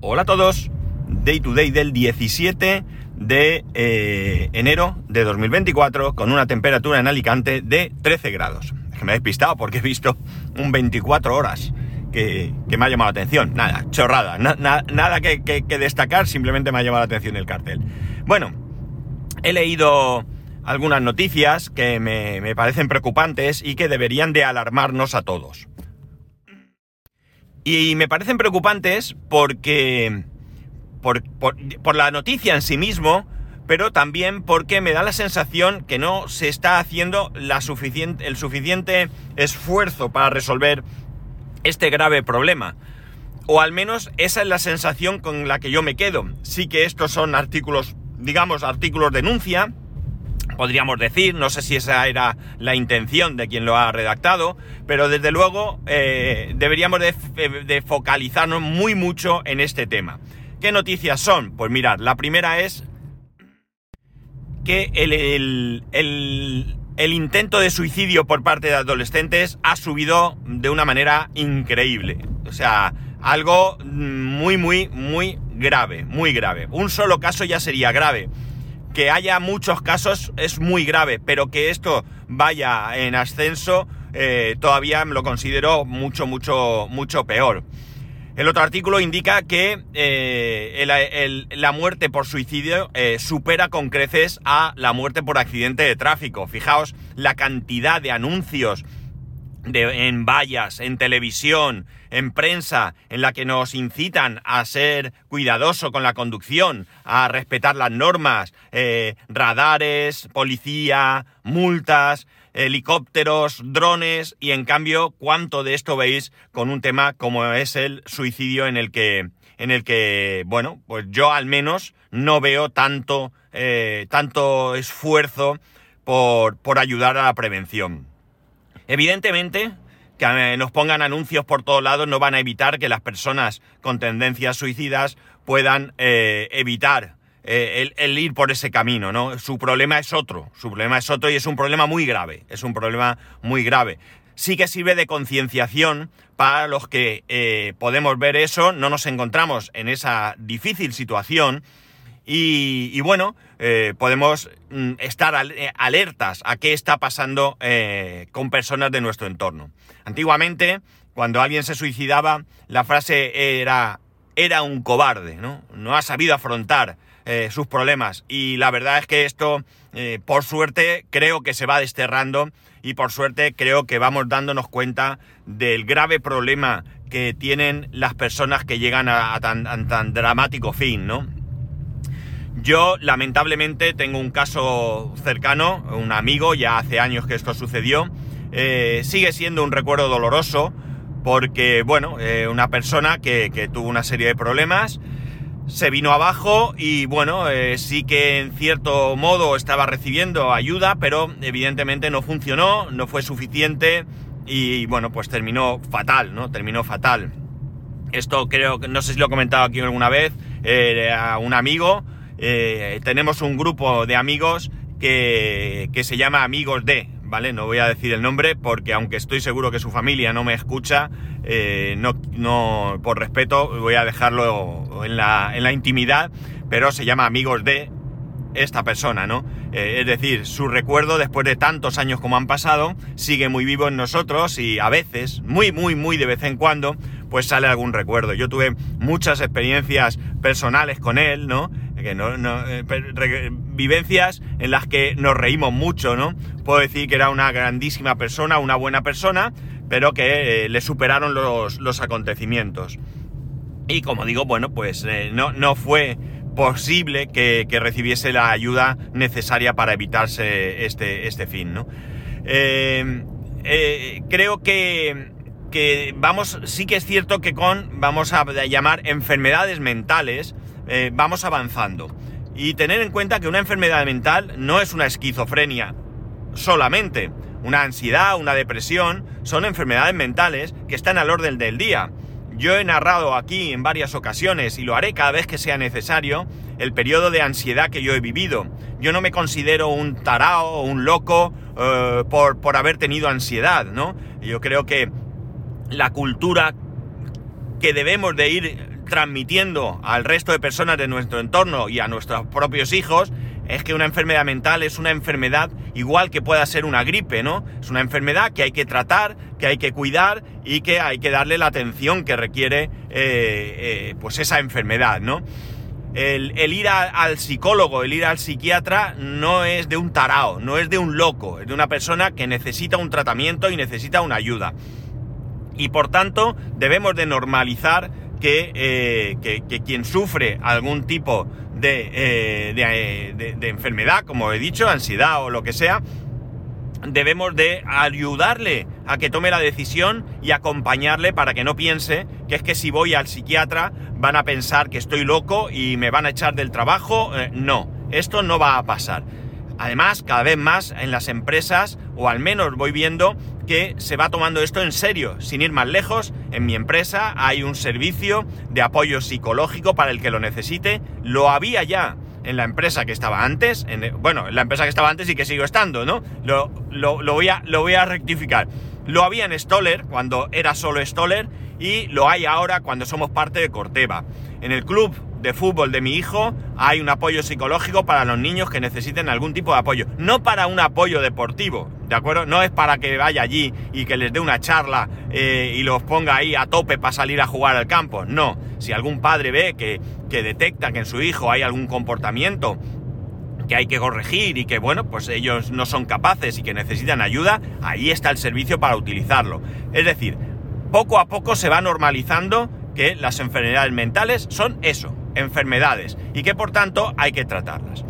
Hola a todos, Day to Day del 17 de eh, enero de 2024 con una temperatura en Alicante de 13 grados. Es que me he despistado porque he visto un 24 horas que, que me ha llamado la atención. Nada, chorrada, na- na- nada que, que- que destacar, simplemente me ha llamado la atención el cartel. Bueno, he leído algunas noticias que me, me parecen preocupantes y que deberían de alarmarnos a todos. Y me parecen preocupantes porque. Por, por- por la noticia en sí mismo, pero también porque me da la sensación que no se está haciendo la suficiente, el suficiente esfuerzo para resolver este grave problema. O al menos esa es la sensación con la que yo me quedo. Sí que estos son artículos, digamos, artículos denuncia, podríamos decir, no sé si esa era la intención de quien lo ha redactado, pero desde luego eh, deberíamos de, de focalizarnos muy mucho en este tema. ¿Qué noticias son? Pues mirad, la primera es que el, el- el- el intento de suicidio por parte de adolescentes ha subido de una manera increíble. O sea, algo muy, muy, muy grave, muy grave. Un solo caso ya sería grave. Que haya muchos casos es muy grave, pero que esto vaya en ascenso eh, todavía lo considero mucho, mucho, mucho peor. El otro artículo indica que eh, la muerte por suicidio eh, supera con creces a la muerte por accidente de tráfico. Fijaos la cantidad de anuncios de- en vallas, en televisión, en prensa, en la que nos incitan a ser cuidadoso con la conducción, a respetar las normas, eh, radares, policía, multas, helicópteros, drones, y en cambio, ¿cuánto de esto veis con un tema como es el suicidio en el que, en el que, bueno, pues yo al menos no veo tanto, eh, tanto esfuerzo por, por ayudar a la prevención. Evidentemente, que eh, nos pongan anuncios por todos lados no van a evitar que las personas con tendencias suicidas puedan eh, evitar eh, el, ir por ese camino, ¿no? Su problema es otro, su problema es otro y es un problema muy grave, es un problema muy grave. Sí que sirve de concienciación para los que podemos ver eso, no nos encontramos en esa difícil situación y, bueno, eh, podemos mm, estar eh, alertas a qué está pasando eh, con personas de nuestro entorno. Antiguamente, cuando alguien se suicidaba, la frase era, era un cobarde, ¿no? No ha sabido afrontar sus problemas. Y la verdad es que esto, por suerte, creo que se va desterrando y por suerte creo que vamos dándonos cuenta del grave problema que tienen las personas que llegan a tan, a tan dramático fin, ¿no? Yo, lamentablemente, tengo un caso cercano, un amigo, ya hace años que esto sucedió. Eh, sigue siendo un recuerdo doloroso porque, bueno, eh, una persona que, tuvo una serie de problemas, se vino abajo y, bueno, eh, sí que en cierto modo estaba recibiendo ayuda, pero evidentemente no funcionó, no fue suficiente y, bueno, pues terminó fatal, ¿no? Terminó fatal. Esto creo que, no sé si lo he comentado aquí alguna vez, a un amigo, eh, tenemos un grupo de amigos que, que se llama Amigos de, ¿vale? No voy a decir el nombre porque aunque estoy seguro que su familia no me escucha, eh, no, no, por respeto voy a dejarlo en la, en la intimidad, pero se llama Amigos de esta persona, ¿no? Eh, es decir, su recuerdo después de tantos años como han pasado sigue muy vivo en nosotros y a veces, muy, muy, muy de vez en cuando, pues sale algún recuerdo. Yo tuve muchas experiencias personales con él, ¿no? Que no, eh, vivencias en las que nos reímos mucho, ¿no? Puedo decir que era una grandísima persona, una buena persona, pero que eh, le superaron los, los acontecimientos. Y como digo, bueno, pues eh, no, no fue posible que, que recibiese la ayuda necesaria para evitarse este, este fin, ¿no? Creo que, que vamos, sí que es cierto que con, vamos a llamar enfermedades mentales, eh, vamos avanzando. Y tener en cuenta que una enfermedad mental no es una esquizofrenia solamente. Una ansiedad, una depresión, son enfermedades mentales que están al orden del día. Yo he narrado aquí en varias ocasiones, y lo haré cada vez que sea necesario, el periodo de ansiedad que yo he vivido. Yo no me considero un tarao o un loco eh, por, por haber tenido ansiedad, ¿no? Yo creo que la cultura que debemos de ir transmitiendo al resto de personas de nuestro entorno y a nuestros propios hijos es que una enfermedad mental es una enfermedad igual que pueda ser una gripe, ¿no? Es una enfermedad que hay que tratar, que hay que cuidar y que hay que darle la atención que requiere eh, eh, pues esa enfermedad, ¿no? El, ir al psicólogo, el ir al psiquiatra no es de un tarao, no es de un loco, es de una persona que necesita un tratamiento y necesita una ayuda. Y por tanto debemos de normalizar que, eh, quien sufre algún tipo eh, de, de, enfermedad, como he dicho, ansiedad o lo que sea, debemos de ayudarle a que tome la decisión y acompañarle para que no piense que es que si voy al psiquiatra van a pensar que estoy loco y me van a echar del trabajo. Eh, no, esto no va a pasar. Además, cada vez más en las empresas, o al menos voy viendo que se va tomando esto en serio. Sin ir más lejos, en mi empresa hay un servicio de apoyo psicológico para el que lo necesite. Lo había ya en la empresa que estaba antes, en, bueno, en la empresa que estaba antes y que sigo estando, ¿no? Lo, lo, voy, a, lo voy a rectificar. Lo había en Stoller, cuando era solo Stoller, y lo hay ahora cuando somos parte de Corteva. En el club de fútbol de mi hijo hay un apoyo psicológico para los niños que necesiten algún tipo de apoyo. No para un apoyo deportivo, ¿de acuerdo? No es para que vaya allí y que les dé una charla eh, y los ponga ahí a tope para salir a jugar al campo. No, si algún padre ve que, que detecta que en su hijo hay algún comportamiento que hay que corregir y que bueno, pues ellos no son capaces y que necesitan ayuda, ahí está el servicio para utilizarlo. Es decir, poco a poco se va normalizando que las enfermedades mentales son eso, enfermedades, y que por tanto hay que tratarlas.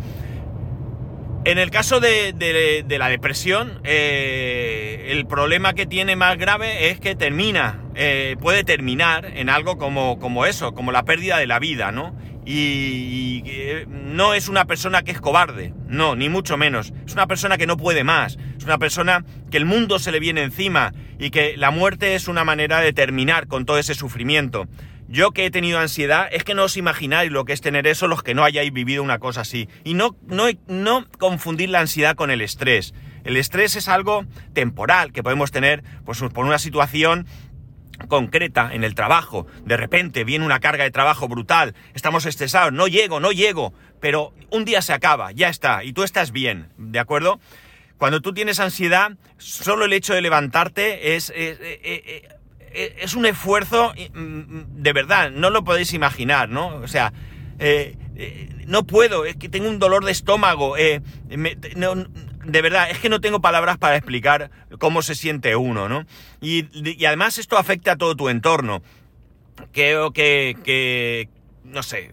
En el caso de, la depresión, eh, el problema que tiene más grave es que termina, eh, puede terminar en algo como, como eso, como la pérdida de la vida, ¿no? Y, eh, no es una persona que es cobarde, no, ni mucho menos. Es una persona que no puede más, es una persona que el mundo se le viene encima y que la muerte es una manera de terminar con todo ese sufrimiento. Yo que he tenido ansiedad, es que no os imagináis lo que es tener eso los que no hayáis vivido una cosa así. Y no, no, no confundir la ansiedad con el estrés. El estrés es algo temporal que podemos tener pues, por una situación concreta en el trabajo. De repente viene una carga de trabajo brutal, estamos estresados, no llego, no llego, pero un día se acaba, ya está, y tú estás bien, ¿de acuerdo? Cuando tú tienes ansiedad, solo el hecho de levantarte es, eh, es un esfuerzo mm, mm, de verdad, no lo podéis imaginar, ¿no? O sea, eh, eh, no puedo, es que tengo un dolor de estómago, de verdad, es que no tengo palabras para explicar cómo se siente uno, ¿no? Y, además esto afecta a todo tu entorno. Creo que, que, no sé,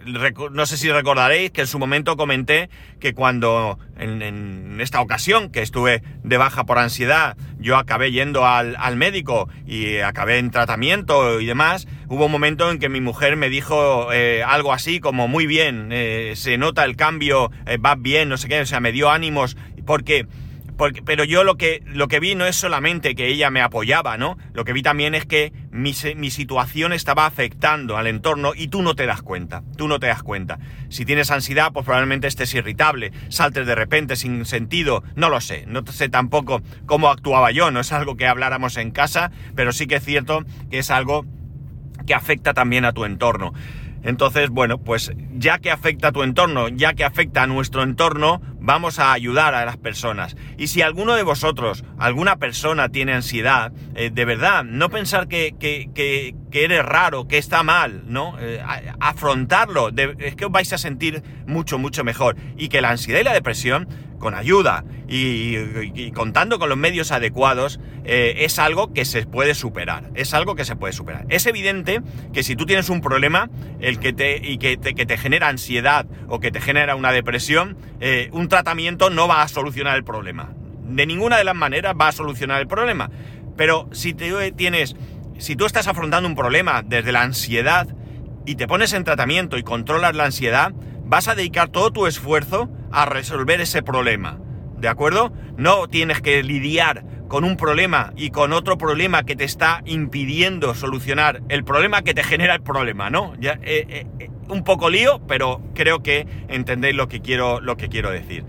no sé si recordaréis que en su momento comenté que cuando en, esta ocasión que estuve de baja por ansiedad, yo acabé yendo al, médico y acabé en tratamiento y demás, hubo un momento en que mi mujer me dijo eh, algo así como muy bien, eh, se nota el cambio, eh, va bien, no sé qué, o sea, me dio ánimos porque pero yo lo que, lo que vi no es solamente que ella me apoyaba, ¿no? Lo que vi también es que mi, mi, situación estaba afectando al entorno y tú no te das cuenta, tú no te das cuenta. Si tienes ansiedad, pues probablemente estés irritable, saltes de repente sin sentido, no lo sé, no sé tampoco cómo actuaba yo, no es algo que habláramos en casa, pero sí que es cierto que es algo que afecta también a tu entorno. Entonces, bueno, pues ya que afecta a tu entorno, ya que afecta a nuestro entorno, vamos a ayudar a las personas. Y si alguno de vosotros, alguna persona tiene ansiedad, eh, de verdad, no pensar que, que, eres raro, que está mal, ¿no? Eh, afrontarlo, es que os vais a sentir mucho, mucho mejor. Y que la ansiedad y la depresión con ayuda y, contando con los medios adecuados, eh, es algo que se puede superar. Es algo que se puede superar. Es evidente que si tú tienes un problema el que te, y que te, que te genera ansiedad o que te genera una depresión, eh, un tratamiento no va a solucionar el problema. De ninguna de las maneras va a solucionar el problema. Pero si te tienes, si tú estás afrontando un problema desde la ansiedad y te pones en tratamiento y controlas la ansiedad, vas a dedicar todo tu esfuerzo a resolver ese problema. ¿De acuerdo? No tienes que lidiar con un problema y con otro problema que te está impidiendo solucionar el problema que te genera el problema, ¿no? Ya, eh, eh, eh, un poco lío, pero creo que entendéis lo que quiero, lo que quiero decir.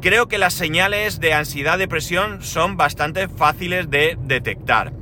creo que las señales de ansiedad, depresión son bastante fáciles de detectar.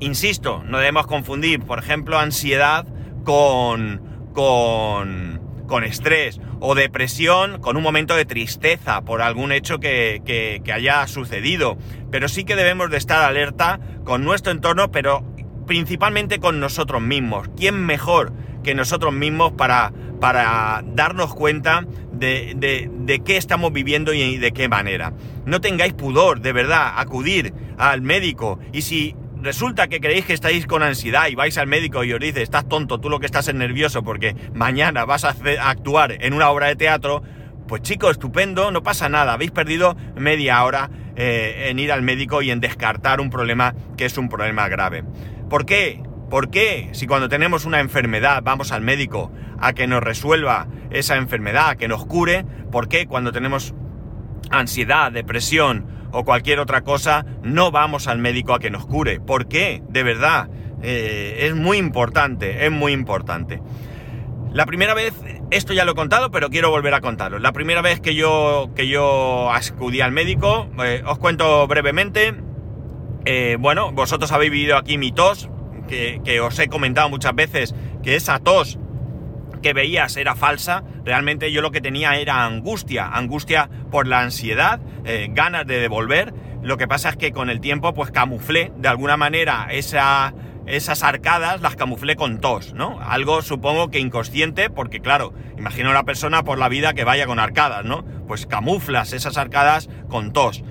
Insisto, no debemos confundir, por ejemplo, ansiedad con, con, con estrés o depresión con un momento de tristeza por algún hecho que, que, haya sucedido. Pero sí que debemos de estar alerta con nuestro entorno, pero principalmente con nosotros mismos. ¿Quién mejor que nosotros mismos para, para darnos cuenta de, de, de, qué estamos viviendo y de qué manera? No tengáis pudor, de verdad, acudir al médico y si resulta que creéis que estáis con ansiedad y vais al médico y os dice, estás tonto, tú lo que estás es nervioso porque mañana vas a, actuar en una obra de teatro, pues chicos, estupendo, no pasa nada, habéis perdido media hora eh, en ir al médico y en descartar un problema que es un problema grave. ¿Por qué? ¿Por qué? Si cuando tenemos una enfermedad vamos al médico a que nos resuelva esa enfermedad, a que nos cure, ¿por qué cuando tenemos ansiedad, depresión, o cualquier otra cosa, no vamos al médico a que nos cure. ¿Por qué? De verdad. Eh, es muy importante, es muy importante. La primera vez, esto ya lo he contado, pero quiero volver a contarlo. La primera vez que yo, que yo acudí al médico, eh, os cuento brevemente. Eh, bueno, vosotros habéis vivido aquí mi tos, que, que os he comentado muchas veces que esa tos que veías era falsa, realmente yo lo que tenía era angustia, angustia por la ansiedad, eh, ganas de devolver. Lo que pasa es que con el tiempo pues camuflé de alguna manera esa, esas arcadas, las camuflé con tos, ¿no? Algo supongo que inconsciente, porque claro, imagino a una persona por la vida que vaya con arcadas, ¿no? Pues camuflas esas arcadas con tos.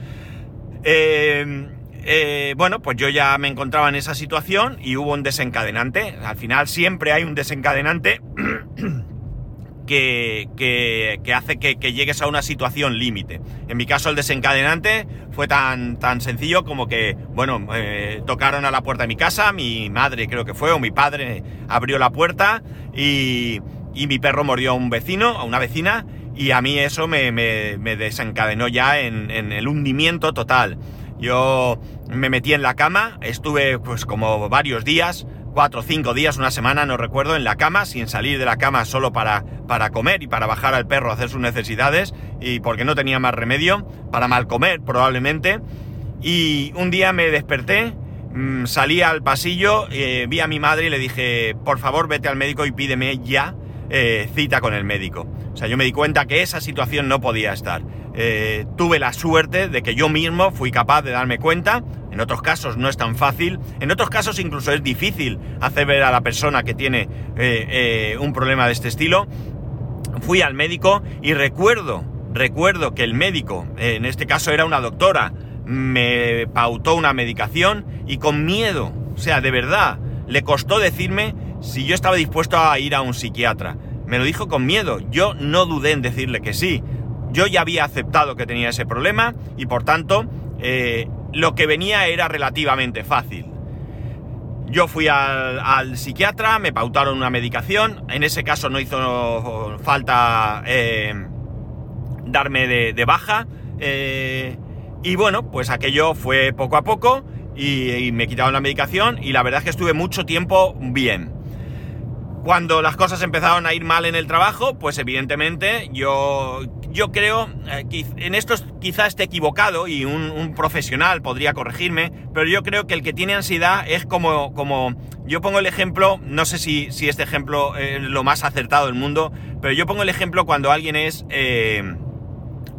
Eh, eh, bueno, pues yo ya me encontraba en esa situación y hubo un desencadenante. Al final siempre hay un desencadenante que, hace que, llegues a una situación límite. En mi caso el desencadenante fue tan, tan sencillo como que, bueno, eh, tocaron a la puerta de mi casa, mi madre creo que fue, o mi padre abrió la puerta y, mi perro mordió a un vecino, a una vecina, y a mí eso me, me, desencadenó ya en el hundimiento total. Yo me metí en la cama, estuve pues como varios días, cuatro o cinco días, una semana, no recuerdo, en la cama, sin salir de la cama solo para, para comer y para bajar al perro a hacer sus necesidades, y porque no tenía más remedio, para mal comer probablemente. Y un día me desperté, mmm, salí al pasillo, eh, vi a mi madre y le dije, por favor vete al médico y pídeme ya eh, cita con el médico. O sea, yo me di cuenta que esa situación no podía estar. Eh, tuve la suerte de que yo mismo fui capaz de darme cuenta. En otros casos no es tan fácil. En otros casos incluso es difícil hacer ver a la persona que tiene eh, eh, un problema de este estilo. Fui al médico y recuerdo, recuerdo que el médico, en este caso era una doctora, me pautó una medicación y con miedo, o sea, de verdad, le costó decirme si yo estaba dispuesto a ir a un psiquiatra. Me lo dijo con miedo. Yo no dudé en decirle que sí. Yo ya había aceptado que tenía ese problema y por tanto eh, lo que venía era relativamente fácil. Yo fui al, psiquiatra, me pautaron una medicación, en ese caso no hizo falta eh, darme de, de baja eh, y bueno, pues aquello fue poco a poco y, y me quitaron la medicación y la verdad es que estuve mucho tiempo bien. Cuando las cosas empezaron a ir mal en el trabajo, pues evidentemente yo, yo creo, eh, en esto quizá esté equivocado y un, profesional podría corregirme, pero yo creo que el que tiene ansiedad es como, como yo pongo el ejemplo, no sé si, si este ejemplo es lo más acertado del mundo, pero yo pongo el ejemplo cuando alguien es eh,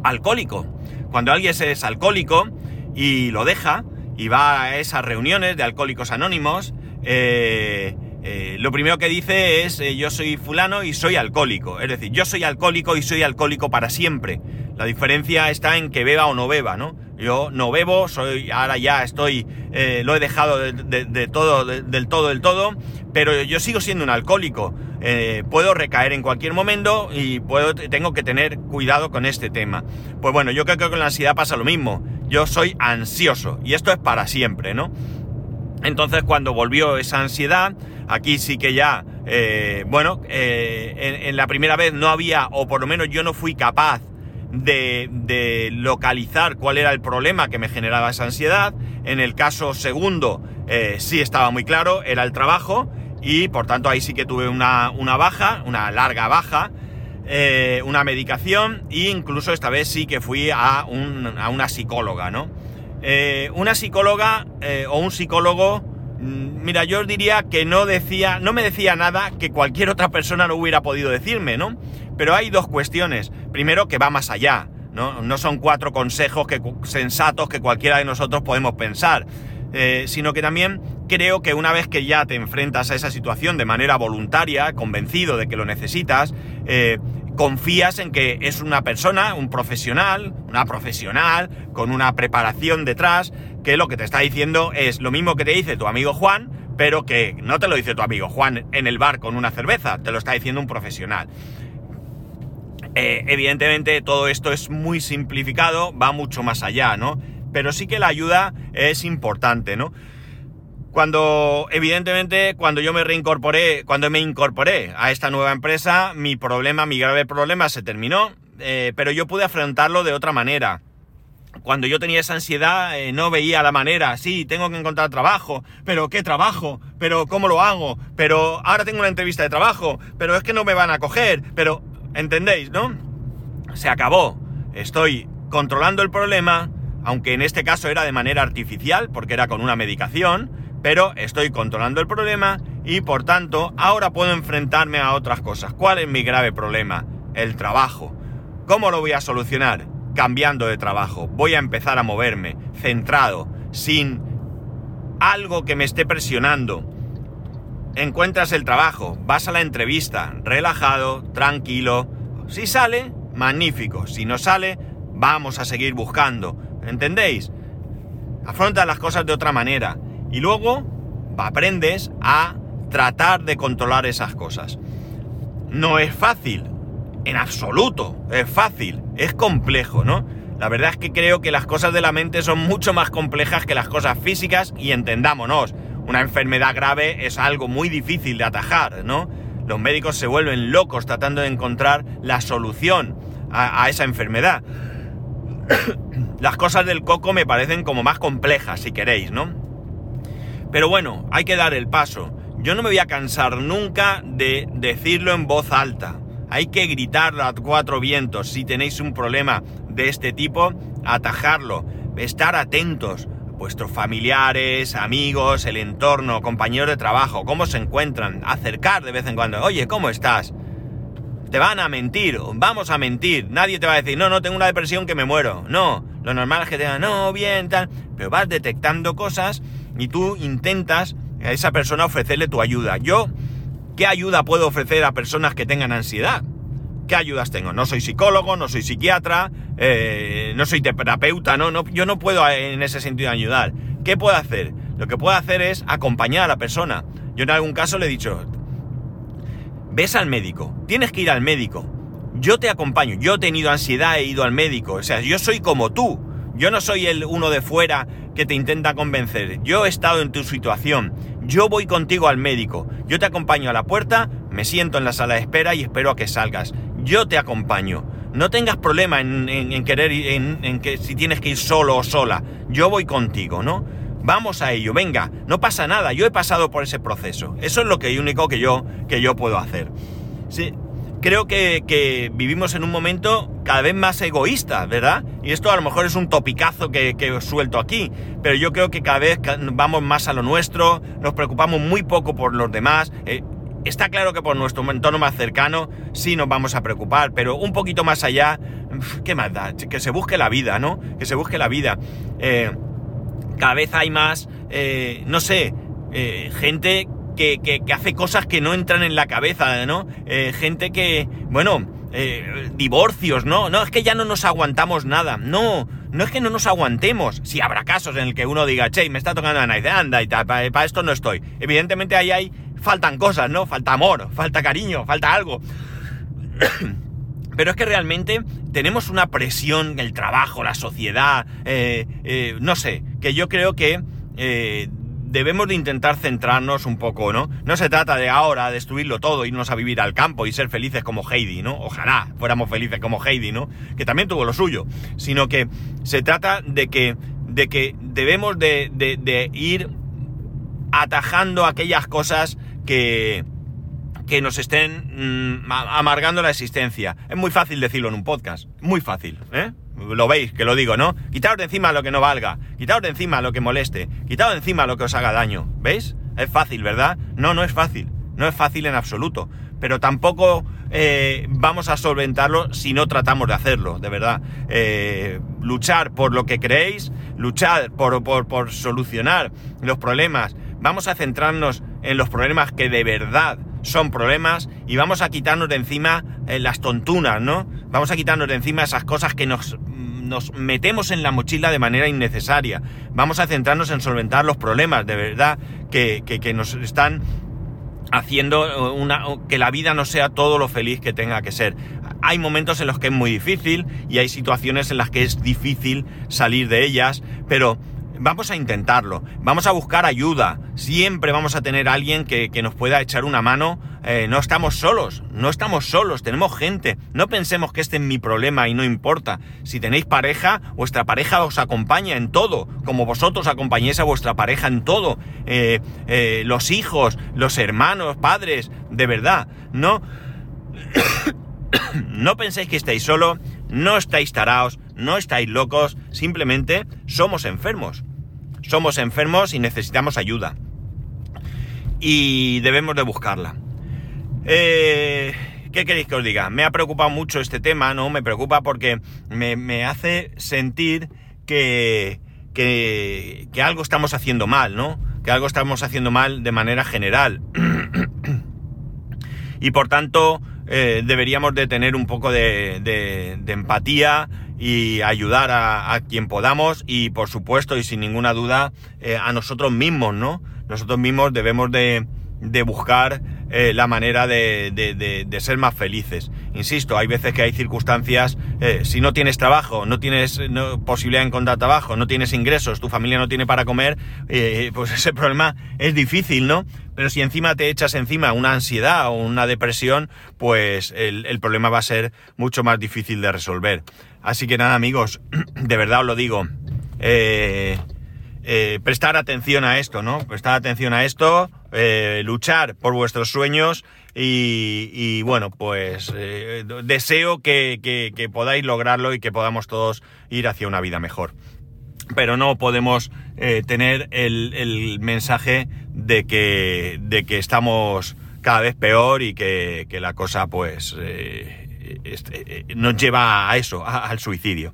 alcohólico. Cuando alguien es alcohólico y lo deja y va a esas reuniones de alcohólicos anónimos, eh, eh, lo primero que dice es eh, yo soy fulano y soy alcohólico. Es decir, yo soy alcohólico y soy alcohólico para siempre. La diferencia está en que beba o no beba, ¿no? Yo no bebo, soy, ahora ya estoy, eh, lo he dejado de, todo, de, del todo, del todo, pero yo sigo siendo un alcohólico. Puedo recaer en cualquier momento y puedo, tengo que tener cuidado con este tema. Pues bueno, yo creo que con la ansiedad pasa lo mismo. Yo soy ansioso y esto es para siempre, ¿no? Entonces cuando volvió esa ansiedad, aquí sí que ya, eh, bueno, eh, en, la primera vez no había, o por lo menos yo no fui capaz de, localizar cuál era el problema que me generaba esa ansiedad. En el caso segundo, eh, sí estaba muy claro, era el trabajo, y por tanto ahí sí que tuve una, una baja, una larga baja, una medicación, e incluso esta vez sí que fui a, un, a una psicóloga, ¿no? Una psicóloga o un psicólogo Mira, yo os diría que no decía, no me decía nada que cualquier otra persona no hubiera podido decirme, ¿no? Pero hay dos cuestiones. Primero, que va más allá, ¿no? No son cuatro consejos que, sensatos que cualquiera de nosotros podemos pensar. Eh, sino que también creo que una vez que ya te enfrentas a esa situación de manera voluntaria, convencido de que lo necesitas, eh, confías en que es una persona, un profesional, una profesional, con una preparación detrás, que lo que te está diciendo es lo mismo que te dice tu amigo Juan, pero que no te lo dice tu amigo Juan en el bar con una cerveza, te lo está diciendo un profesional. Eh, evidentemente todo esto es muy simplificado, va mucho más allá, ¿no? Pero sí que la ayuda es importante, ¿no? Cuando, evidentemente, cuando yo me reincorporé, cuando me incorporé a esta nueva empresa, mi problema, mi grave problema se terminó, eh, pero yo pude afrontarlo de otra manera. Cuando yo tenía esa ansiedad, eh, no veía la manera, sí, tengo que encontrar trabajo, pero ¿qué trabajo? Pero ¿cómo lo hago? Pero ahora tengo una entrevista de trabajo, pero es que no me van a coger, pero, ¿entendéis, no? Se acabó. Estoy controlando el problema, aunque en este caso era de manera artificial, porque era con una medicación, pero estoy controlando el problema y por tanto ahora puedo enfrentarme a otras cosas. ¿Cuál es mi grave problema? El trabajo. ¿Cómo lo voy a solucionar? Cambiando de trabajo. Voy a empezar a moverme, centrado, sin algo que me esté presionando. Encuentras el trabajo, vas a la entrevista, relajado, tranquilo. Si sale, magnífico. Si no sale, vamos a seguir buscando. ¿Entendéis? Afronta las cosas de otra manera. Y luego aprendes a tratar de controlar esas cosas. No es fácil, en absoluto, es fácil, es complejo, ¿no? La verdad es que creo que las cosas de la mente son mucho más complejas que las cosas físicas y entendámonos, una enfermedad grave es algo muy difícil de atajar, ¿no? Los médicos se vuelven locos tratando de encontrar la solución a, esa enfermedad. las cosas del coco me parecen como más complejas, si queréis, ¿no? Pero bueno, hay que dar el paso. Yo no me voy a cansar nunca de decirlo en voz alta. Hay que gritarlo a cuatro vientos. Si tenéis un problema de este tipo, atajarlo. Estar atentos. Vuestros familiares, amigos, el entorno, compañeros de trabajo, cómo se encuentran. Acercar de vez en cuando. Oye, ¿cómo estás? Te van a mentir, vamos a mentir. Nadie te va a decir, no, no, tengo una depresión que me muero. No, lo normal es que te digan, no, bien, tal. Pero vas detectando cosas y tú intentas a esa persona ofrecerle tu ayuda. Yo, ¿qué ayuda puedo ofrecer a personas que tengan ansiedad? ¿Qué ayudas tengo? No soy psicólogo, no soy psiquiatra, eh, no soy terapeuta, no, no, yo no puedo en ese sentido ayudar. ¿Qué puedo hacer? Lo que puedo hacer es acompañar a la persona. Yo en algún caso le he dicho, ves al médico, tienes que ir al médico. Yo te acompaño, yo he tenido ansiedad, he ido al médico, o sea, yo soy como tú. Yo no soy el uno de fuera que te intenta convencer. Yo he estado en tu situación. Yo voy contigo al médico. Yo te acompaño a la puerta, me siento en la sala de espera y espero a que salgas. Yo te acompaño. No tengas problema en, querer, en, en que si tienes que ir solo o sola. Yo voy contigo, ¿no? Vamos a ello, venga, no pasa nada, yo he pasado por ese proceso. Eso es lo único que yo, que yo puedo hacer. Sí, creo que, vivimos en un momento cada vez más egoísta, ¿verdad? Y esto a lo mejor es un topicazo que, que, os suelto aquí, pero yo creo que cada vez vamos más a lo nuestro, nos preocupamos muy poco por los demás. Eh, está claro que por nuestro entorno más cercano sí nos vamos a preocupar, pero un poquito más allá, ¿qué más da? Que se busque la vida, ¿no? Que se busque la vida. Eh, cada vez hay más, eh, no sé, gente que, hace cosas que no entran en la cabeza, ¿no? Eh, gente que, bueno, eh, divorcios, ¿no? No, es que ya no nos aguantamos nada. No, no es que no nos aguantemos. Si habrá casos en el que uno diga, che, me está tocando la nariz, anda y tal, para esto no estoy. Evidentemente ahí hay, faltan cosas, ¿no? Falta amor, falta cariño, falta algo. Pero es que realmente tenemos una presión, el trabajo, la sociedad, eh, no sé, que yo creo que debemos de intentar centrarnos un poco, ¿no? No se trata de ahora destruirlo todo, irnos a vivir al campo y ser felices como Heidi, ¿no? Ojalá fuéramos felices como Heidi, ¿no? Que también tuvo lo suyo, sino que se trata de que, de que debemos de, ir atajando aquellas cosas que, que nos estén mm, amargando la existencia. Es muy fácil decirlo en un podcast, muy fácil, ¿eh? Lo veis, que lo digo, ¿no? Quitaos de encima lo que no valga, quitaos de encima lo que moleste, quitaos de encima lo que os haga daño, ¿veis? Es fácil, ¿verdad? No, no es fácil, no es fácil en absoluto, pero tampoco eh, vamos a solventarlo si no tratamos de hacerlo, de verdad. Eh, luchar por lo que creéis, luchar por, por, solucionar los problemas, vamos a centrarnos en los problemas que de verdad son problemas y vamos a quitarnos de encima eh, las tontunas, ¿no? Vamos a quitarnos de encima esas cosas que nos, nos metemos en la mochila de manera innecesaria. Vamos a centrarnos en solventar los problemas de verdad que, que nos están haciendo una, que la vida no sea todo lo feliz que tenga que ser. Hay momentos en los que es muy difícil y hay situaciones en las que es difícil salir de ellas, pero vamos a intentarlo, vamos a buscar ayuda, siempre vamos a tener alguien que, nos pueda echar una mano, eh, no estamos solos, no estamos solos, tenemos gente, no pensemos que este es mi problema y no importa, si tenéis pareja, vuestra pareja os acompaña en todo, como vosotros acompañéis a vuestra pareja en todo, eh, eh, los hijos, los hermanos, padres, de verdad, no... no penséis que estáis solo, no estáis taraos, no estáis locos, simplemente somos enfermos. Somos enfermos y necesitamos ayuda. Y debemos de buscarla. Eh, ¿Qué queréis que os diga? Me ha preocupado mucho este tema, ¿no? Me preocupa porque me, hace sentir que, que, que, algo estamos haciendo mal, ¿no? Que algo estamos haciendo mal de manera general. y por tanto, eh, deberíamos de tener un poco de, de, empatía y ayudar a, quien podamos y por supuesto y sin ninguna duda eh, a nosotros mismos, ¿no? Nosotros mismos debemos de, de buscar eh, la manera de, de, ser más felices. Insisto, hay veces que hay circunstancias, eh, si no tienes trabajo, no tienes posibilidad de encontrar trabajo, no tienes ingresos, tu familia no tiene para comer, eh, pues ese problema es difícil, ¿no? Pero si encima te echas encima una ansiedad o una depresión, pues el, el problema va a ser mucho más difícil de resolver. Así que nada, amigos, de verdad os lo digo. Prestar atención a esto, ¿no? Prestar atención a esto, eh, luchar por vuestros sueños y, bueno, pues eh, deseo que, podáis lograrlo y que podamos todos ir hacia una vida mejor. Pero no podemos tener el, mensaje de que, de que estamos cada vez peor y que, la cosa pues este, nos lleva a eso, al suicidio.